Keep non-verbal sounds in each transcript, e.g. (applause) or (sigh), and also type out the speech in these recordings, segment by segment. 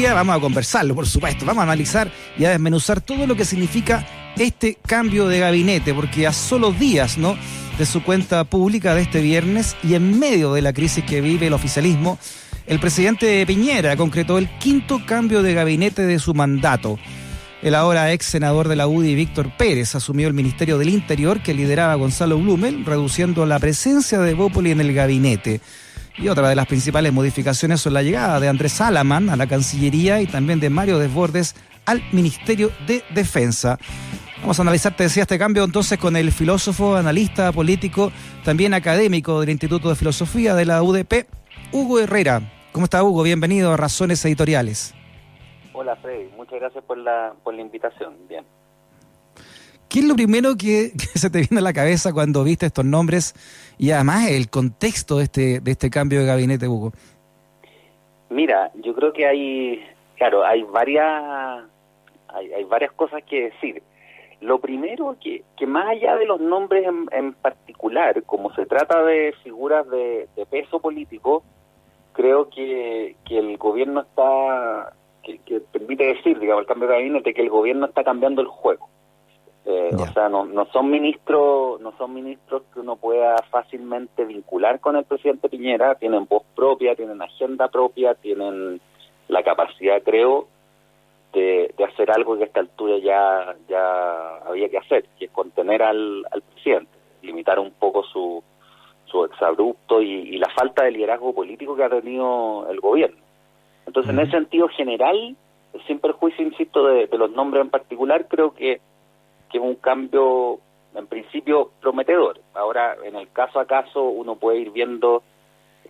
vamos a conversarlo, por supuesto, vamos a analizar y a desmenuzar todo lo que significa este cambio de gabinete, porque a solo días, ¿no? de su cuenta pública de este viernes y en medio de la crisis que vive el oficialismo, el presidente Piñera concretó el quinto cambio de gabinete de su mandato. El ahora ex senador de la UDI, Víctor Pérez, asumió el Ministerio del Interior que lideraba Gonzalo Blumel, reduciendo la presencia de Bópoli en el gabinete. Y otra de las principales modificaciones son la llegada de Andrés Salaman a la Cancillería y también de Mario Desbordes al Ministerio de Defensa. Vamos a analizar, te decía, este cambio entonces con el filósofo, analista, político, también académico del Instituto de Filosofía de la UDP, Hugo Herrera. ¿Cómo está Hugo? Bienvenido a Razones Editoriales. Hola Freddy, muchas gracias por la, por la invitación. Bien. ¿Qué es lo primero que, (laughs) se te viene a la cabeza cuando viste estos nombres y además el contexto de este, de este cambio de gabinete, Hugo? Mira, yo creo que hay, claro, hay varias, hay, hay varias cosas que decir. Lo primero que, que más allá de los nombres en, particular, como se trata de figuras de, peso político, creo que, que el gobierno está, que, permite decir, digamos, el cambio de gabinete, que el gobierno está cambiando el juego. Eh, o sea, no, no son ministros, no son ministros que uno pueda fácilmente vincular con el presidente Piñera, tienen voz propia, tienen agenda propia, tienen la capacidad, creo, de, hacer algo que a esta altura ya, ya había que hacer, que es contener al, presidente, limitar un poco su, su exabrupto y, la falta de liderazgo político que ha tenido el gobierno. Entonces, en ese sentido general, sin perjuicio, insisto, de, los nombres en particular, creo que, que es un cambio, en principio, prometedor. Ahora, en el caso a caso, uno puede ir viendo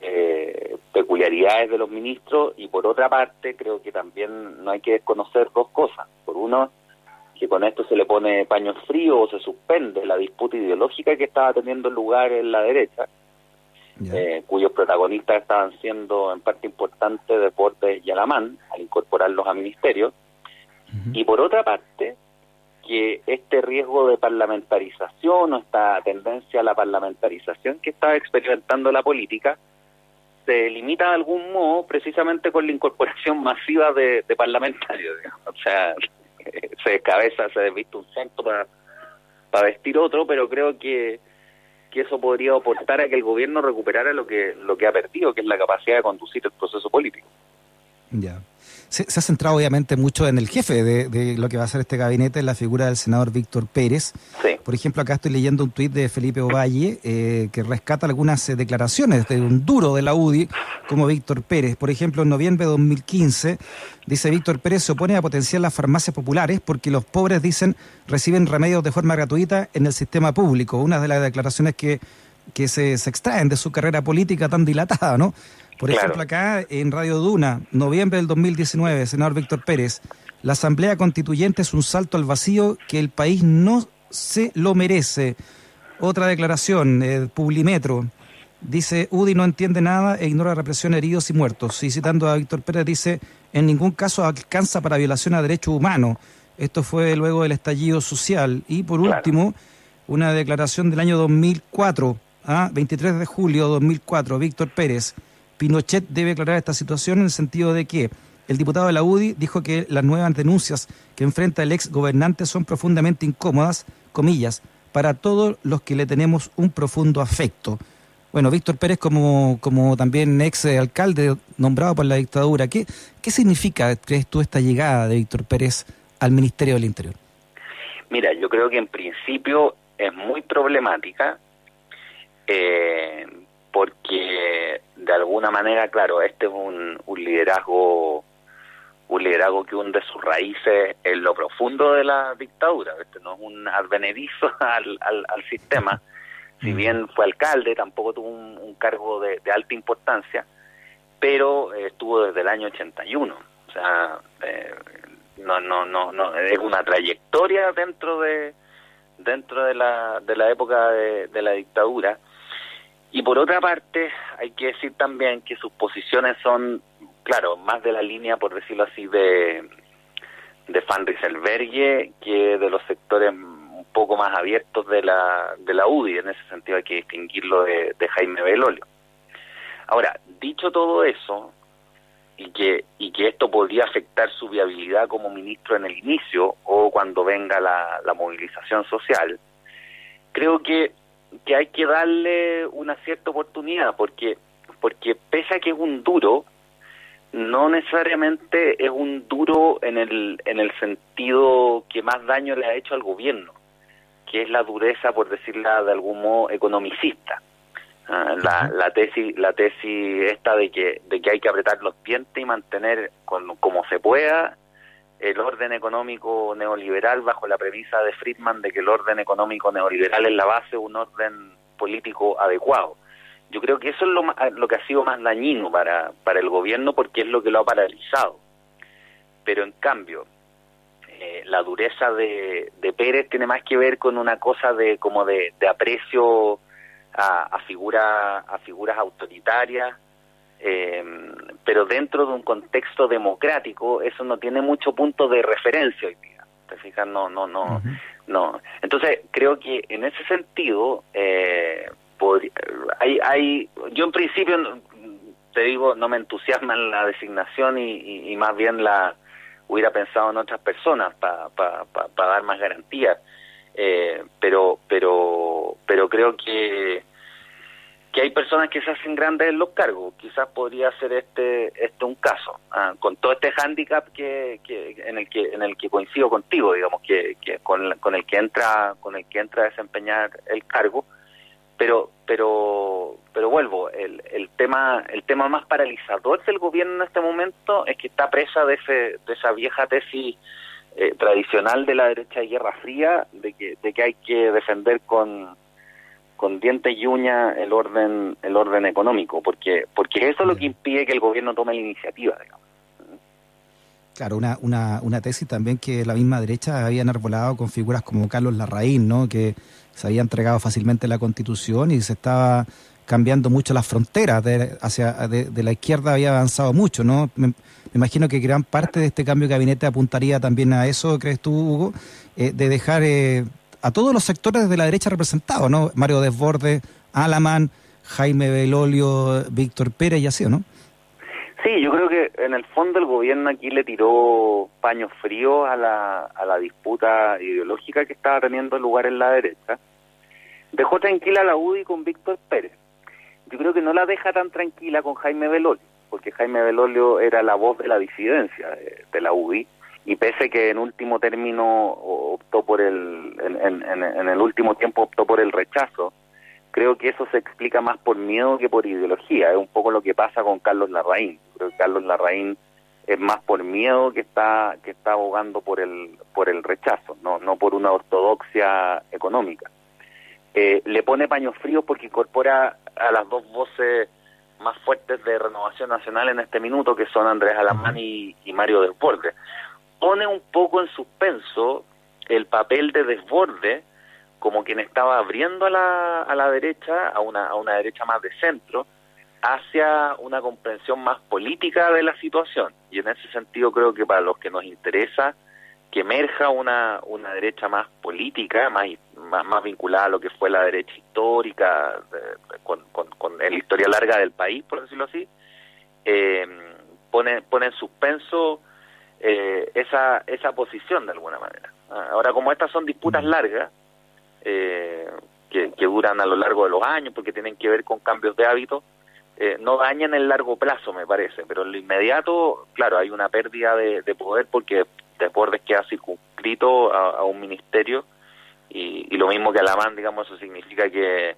eh, peculiaridades de los ministros y por otra parte creo que también no hay que desconocer dos cosas. Por uno, que con esto se le pone paño frío o se suspende la disputa ideológica que estaba teniendo lugar en la derecha, eh, cuyos protagonistas estaban siendo en parte importante Deportes y Alamán al incorporarlos a ministerios. Y por otra parte, que este riesgo de parlamentarización o esta tendencia a la parlamentarización que estaba experimentando la política se limita de algún modo precisamente con la incorporación (laughs) masiva de, parlamentarios. O sea, (laughs) se descabeza, se desviste un santo para, para vestir otro, pero creo que, que eso podría aportar a que el gobierno recuperara lo que, lo que ha perdido, que es la capacidad de conducir el proceso político. Ya se, ha centrado obviamente mucho en el jefe de, lo que va a ser este gabinete, en la figura del senador Víctor Pérez. Por ejemplo, acá estoy leyendo un tuit de Felipe Ovalle eh, que rescata algunas eh, declaraciones de un duro de la UDI como Víctor Pérez. Por ejemplo, en noviembre de 2015 dice Víctor Pérez se opone a potenciar las farmacias populares porque los pobres, dicen, reciben remedios de forma gratuita en el sistema público. Una de las declaraciones que, que se, se extraen de su carrera política tan dilatada, ¿no? Por ejemplo, acá en Radio Duna, noviembre del 2019, senador Víctor Pérez, la Asamblea Constituyente es un salto al vacío que el país no se lo merece. Otra declaración, eh, Publimetro, dice, UDI no entiende nada e ignora represión heridos y muertos. Y citando a Víctor Pérez, dice, en ningún caso alcanza para violación a derechos humanos. Esto fue luego del estallido social. Y por último, una declaración del año 2004, ¿ah? 23 de julio de 2004, Víctor Pérez. Pinochet debe aclarar esta situación en el sentido de que el diputado de la UDI dijo que las nuevas denuncias que enfrenta el ex gobernante son profundamente incómodas, comillas, para todos los que le tenemos un profundo afecto. Bueno, Víctor Pérez como, como también ex alcalde nombrado por la dictadura, ¿qué, ¿qué significa, crees tú, esta llegada de Víctor Pérez al Ministerio del Interior? Mira, yo creo que en principio es muy problemática eh, porque de alguna manera, claro, este es un, liderazgo un liderazgo que hunde sus raíces en lo profundo de la dictadura. Este no es un advenedizo (laughs) al, al, sistema. (laughs) Si bien fue alcalde, tampoco tuvo un, cargo de, alta importancia, pero estuvo desde el año 81. O sea, eh, no, no, no, no, es una trayectoria dentro de dentro de la, de la época de la dictadura y por otra parte, hay que decir también que sus posiciones son, claro, más de la línea, por decirlo así, de, de Van Rieselberghe que de los sectores un poco más abiertos de la, de la UDI. En ese sentido hay que distinguirlo de, Jaime Belolio. Ahora, dicho todo eso, y que y que esto podría afectar su viabilidad como ministro en el inicio o cuando venga la, la movilización social creo que que hay que darle una cierta oportunidad porque porque pese a que es un duro no necesariamente es un duro en el en el sentido que más daño le ha hecho al gobierno que es la dureza por decirla de algún modo economicista. Ah, la, la tesis la tesis esta de que de que hay que apretar los dientes y mantener como se pueda el orden económico neoliberal bajo la premisa de Friedman de que el orden económico neoliberal es la base de un orden político adecuado. Yo creo que eso es lo, lo que ha sido más dañino para, para el gobierno porque es lo que lo ha paralizado. Pero en cambio, eh, la dureza de, de Pérez tiene más que ver con una cosa de como de, de aprecio a, a, a figuras autoritarias, eh, pero dentro de un contexto democrático eso no tiene mucho punto de referencia hoy día. ¿Te fijas? No, no, no, no. Entonces creo que en ese sentido eh, hay, hay, yo en principio te digo no me entusiasma la designación y, y, más bien la hubiera pensado en otras personas para pa, pa, dar más garantías. Eh, pero pero pero creo que que hay personas que se hacen grandes en los cargos quizás podría ser este este un caso ah, con todo este hándicap que, que en el que en el que coincido contigo digamos que, que con, con el que entra con el que entra a desempeñar el cargo pero pero pero vuelvo el, el tema el tema más paralizador del gobierno en este momento es que está presa de ese de esa vieja tesis eh, tradicional de la derecha de guerra fría de que de que hay que defender con con dientes y uñas el orden el orden económico porque porque eso es lo que impide que el gobierno tome la iniciativa digamos. Claro, una, una, una tesis también que la misma derecha había enarbolado con figuras como Carlos Larraín, ¿no? que se había entregado fácilmente la constitución y se estaba cambiando mucho las fronteras de, hacia de, la izquierda había avanzado mucho, ¿no? Me, imagino que gran parte de este cambio de gabinete apuntaría también a eso, ¿crees tú, Hugo? Eh, de dejar eh, a todos los sectores de la derecha representados, ¿no? Mario Desbordes, Alaman, Jaime Belolio, Víctor Pérez y así, ¿no? Sí, yo creo que en el fondo el gobierno aquí le tiró paños fríos a la, a la disputa ideológica que estaba teniendo lugar en la derecha. Dejó tranquila a la UDI con Víctor Pérez. Yo creo que no la deja tan tranquila con Jaime Belolio, porque Jaime Belolio era la voz de la disidencia de, de la UDI y pese que en último término optó por el en, en, el último tiempo optó por el rechazo creo que eso se explica más por miedo que por ideología. Es un poco lo que pasa con Carlos Larraín. Creo que Carlos Larraín es más por miedo que está que está abogando por el por el rechazo no no por una ortodoxia económica. Eh, le pone paños fríos porque incorpora a las dos voces más fuertes de renovación nacional en este minuto que son Andrés Alamán y, y Mario Del Borde pone un poco en suspenso el papel de desborde como quien estaba abriendo a la, a la derecha, a una, a una derecha más de centro, hacia una comprensión más política de la situación. Y en ese sentido creo que para los que nos interesa que emerja una, una derecha más política, más, más, vinculada a lo que fue la derecha histórica, con, con, con, la historia larga del país, por decirlo así, eh, pone, pone en suspenso eh, esa, esa posición de alguna manera. Ah, ahora, como estas son disputas largas, eh, que, duran a lo largo de los años, porque tienen que ver con cambios de hábitos, eh, no dañan el largo plazo, me parece, pero en lo inmediato, claro, hay una pérdida de, poder porque Desbordes queda circunscrito a, a un ministerio y, y, lo mismo que a la MAN, digamos, eso significa que,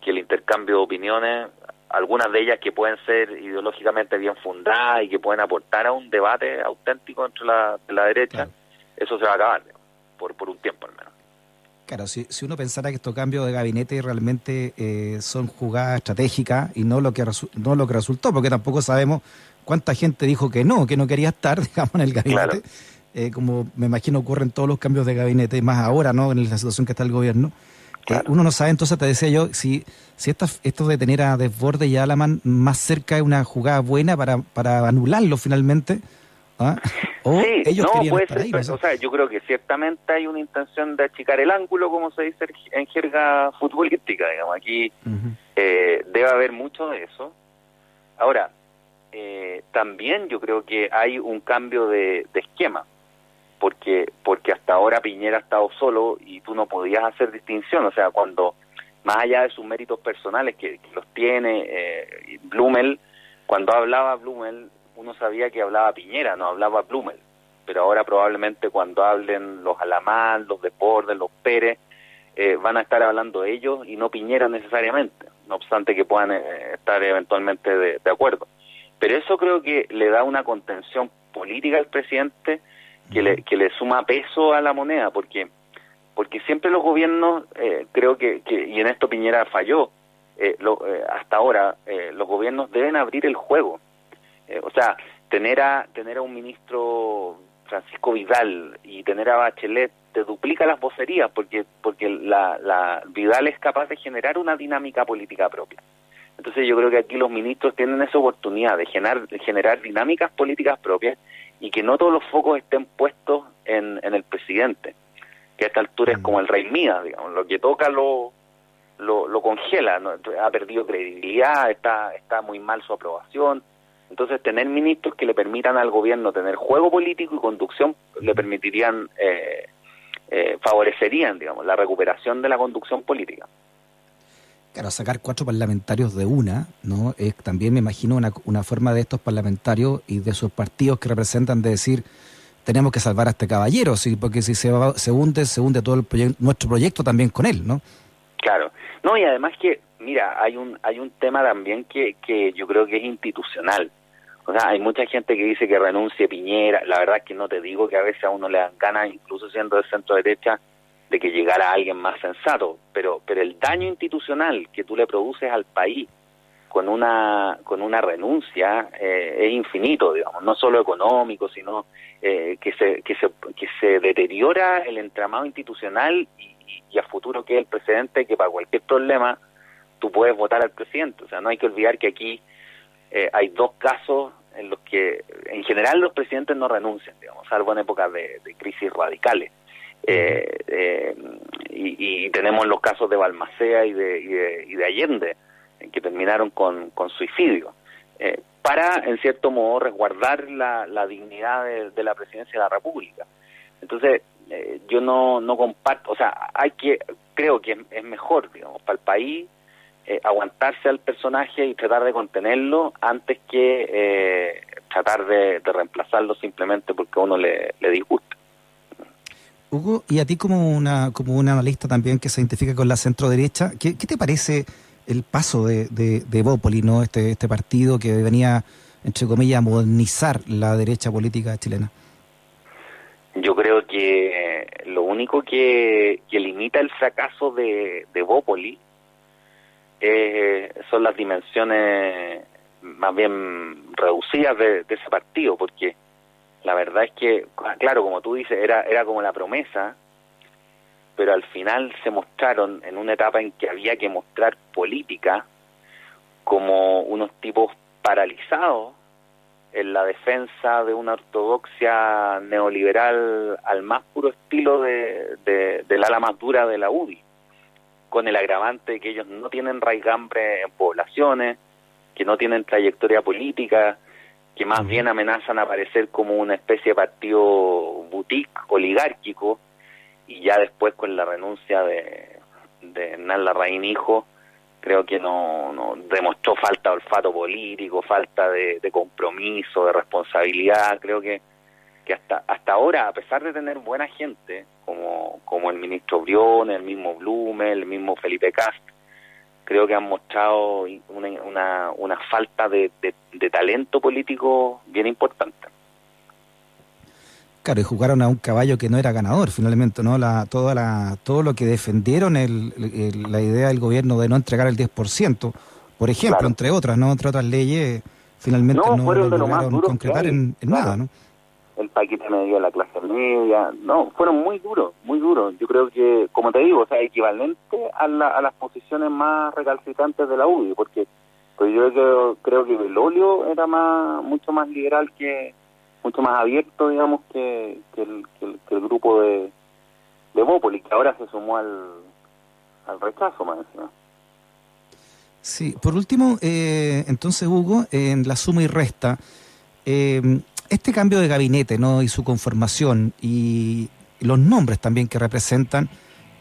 que el intercambio de opiniones algunas de ellas que pueden ser ideológicamente bien fundadas y que pueden aportar a un debate auténtico entre la, la derecha, eso se va a acabar, por, por un tiempo al menos. Claro, si, si uno pensara que estos cambios de gabinete realmente eh, son jugadas estratégicas y no lo que no lo que resultó, porque tampoco sabemos cuánta gente dijo que no, que no quería estar, (laughs) digamos, en el gabinete, eh, como me imagino ocurren todos los cambios de gabinete, más ahora, ¿no? En la situación que está el gobierno uno no sabe, entonces te decía yo, si, si esto, esto de tener a Desborde y a Alaman más cerca es una jugada buena para, para anularlo finalmente. ¿ah? O ellos no, puede ser, o sea, yo creo que ciertamente hay una intención de achicar el ángulo, como se dice en jerga futbolística, digamos. Aquí eh, debe haber mucho de eso. Ahora, eh, también yo creo que hay un cambio de, esquema, porque porque hasta ahora Piñera ha estado solo y tú no podías hacer distinción, o sea, cuando más allá de sus méritos personales que, los tiene eh, Blumel, cuando hablaba Blumel uno sabía que hablaba Piñera, no hablaba Blumel, pero ahora probablemente cuando hablen los Alamán, los Deportes, los Pérez, eh, van a estar hablando ellos y no Piñera necesariamente, no obstante que puedan eh, estar eventualmente de, acuerdo. Pero eso creo que le da una contención política al presidente que le, que le suma peso a la moneda, porque porque siempre los gobiernos, eh, creo que, y en esto Piñera falló, hasta ahora los gobiernos deben abrir el juego. o sea, tener a, tener a un ministro Francisco Vidal y tener a Bachelet te duplica las vocerías porque porque la, la Vidal es capaz de generar una dinámica política propia. Entonces yo creo que aquí los ministros tienen esa oportunidad de generar, generar dinámicas políticas propias y que no todos los focos estén puestos en, en el presidente, que a esta altura es mm. como el rey mía, digamos, lo que toca lo, lo, lo congela, ha perdido credibilidad, está, está muy mal su aprobación, entonces, tener ministros que le permitan al gobierno tener juego político y conducción le permitirían, eh, eh, favorecerían, digamos, la recuperación de la conducción política. Claro, sacar cuatro parlamentarios de una, ¿no? Es también, me imagino, una, una forma de estos parlamentarios y de sus partidos que representan de decir, tenemos que salvar a este caballero, ¿sí? porque si se, se hunde, se hunde todo el nuestro proyecto también con él, ¿no? Claro. No, y además que, mira, hay un, hay un tema también que, que yo creo que es institucional. O sea, hay mucha gente que dice que renuncie Piñera. La verdad es que no te digo que a veces a uno le dan ganas, incluso siendo de centro derecha, de que llegara alguien más sensato. Pero, pero el daño institucional que tú le produces al país con una con una renuncia eh, es infinito, digamos, no solo económico, sino eh, que se que se que se deteriora el entramado institucional y, y, a futuro que es el presidente que para cualquier problema tú puedes votar al presidente. O sea, no hay que olvidar que aquí eh, hay dos casos en los que en general los presidentes no renuncian, digamos, salvo en épocas de, crisis radicales. Eh, eh, y, tenemos los casos de Balmacea y de, y de, Allende, que terminaron con, con suicidio, para, en cierto modo, resguardar la, la dignidad de, la presidencia de la República. Entonces, yo no, no comparto, o sea, hay que, creo que es mejor, digamos, para el país eh, aguantarse al personaje y tratar de contenerlo antes que eh, tratar de, reemplazarlo simplemente porque a uno le, disgusta. Hugo, y a ti como una como un analista también que se identifica con la centro derecha, ¿qué, te parece el paso de, de, Bópoli, ¿no? este, este partido que venía, entre comillas, a modernizar la derecha política chilena? Yo creo que lo único que, que limita el fracaso de, de Bópoli eh, son las dimensiones más bien reducidas de, ese partido, porque la verdad es que, claro, como tú dices, era, era como la promesa, pero al final se mostraron en una etapa en que había que mostrar política como unos tipos paralizados en la defensa de una ortodoxia neoliberal al más puro estilo de, de, del ala más dura de la UDI con el agravante de que ellos no tienen raigambre en poblaciones, que no tienen trayectoria política, que más bien amenazan a aparecer como una especie de partido boutique oligárquico, y ya después con la renuncia de, de Hernán Larraín Hijo, creo que no, no demostró falta de olfato político, falta de, de compromiso, de responsabilidad, creo que que hasta hasta ahora, a pesar de tener buena gente, como, como el ministro Briones, el mismo Blume, el mismo Felipe Cast, creo que han mostrado una, una, una falta de, de, talento político bien importante. Claro, y jugaron a un caballo que no era ganador, finalmente, ¿no? La, toda la, todo lo que defendieron el, la idea del gobierno de no entregar el 10%, por ejemplo, entre otras, ¿no? Entre otras leyes, finalmente no, no lograron concretar en, nada, ¿no? El paquete medio de la clase media, no, fueron muy duros, muy duros. Yo creo que, como te digo, o sea, equivalente a, las posiciones más recalcitrantes de la UDI, porque pues yo creo, creo que el óleo era más, mucho más liberal que, mucho más abierto, digamos, que, el, el, grupo de, de Bópoli, que ahora se sumó al, al rechazo, más encima. Sí, por último, eh, entonces Hugo, en la suma y resta, eh, este cambio de gabinete ¿no? y su conformación y los nombres también que representan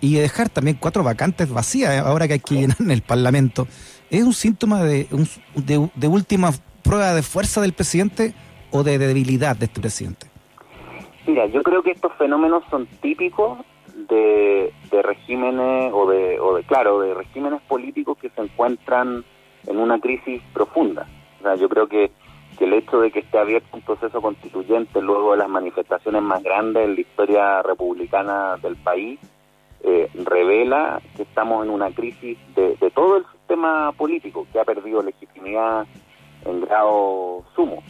y dejar también cuatro vacantes vacías ahora que hay que llenar en el Parlamento, ¿es un síntoma de, de, última prueba de fuerza del presidente o de debilidad de este presidente? Mira, yo creo que estos fenómenos son típicos de, regímenes o de, o de, claro, de regímenes políticos que se encuentran en una crisis profunda. O sea, yo creo que, que el hecho de que esté abierto un proceso constituyente luego de las manifestaciones más grandes en la historia republicana del país eh, revela que estamos en una crisis de, todo el sistema político que ha perdido legitimidad en grado sumo.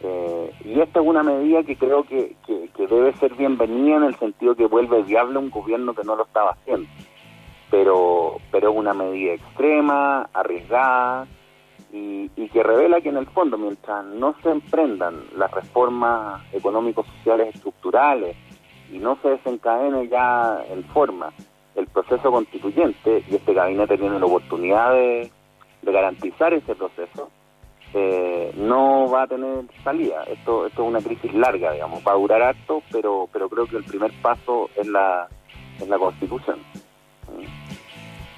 Eh, y esta es una medida que creo que, debe ser bienvenida en el sentido que vuelve viable un gobierno que no lo estaba haciendo. Pero, pero una medida extrema, arriesgada, y, y, que revela que en el fondo, mientras no se emprendan las reformas económicos sociales estructurales y no se desencadene ya en forma el proceso constituyente, y este gabinete tiene la oportunidad de, garantizar ese proceso, eh, no va a tener salida. Esto, esto es una crisis larga, digamos, va a durar harto, pero, pero creo que el primer paso es la, es la constitución.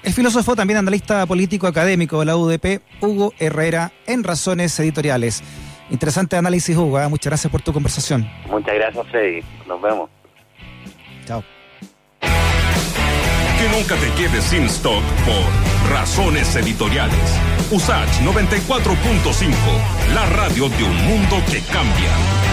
El filósofo, también analista político académico de la UDP, Hugo Herrera, en Razones Editoriales. Interesante análisis, Hugo. ¿eh? Muchas gracias por tu conversación. Muchas gracias, Freddy. Nos vemos. Chao. Que nunca te quedes sin stock por razones editoriales. Usach 94.5, la radio de un mundo que cambia.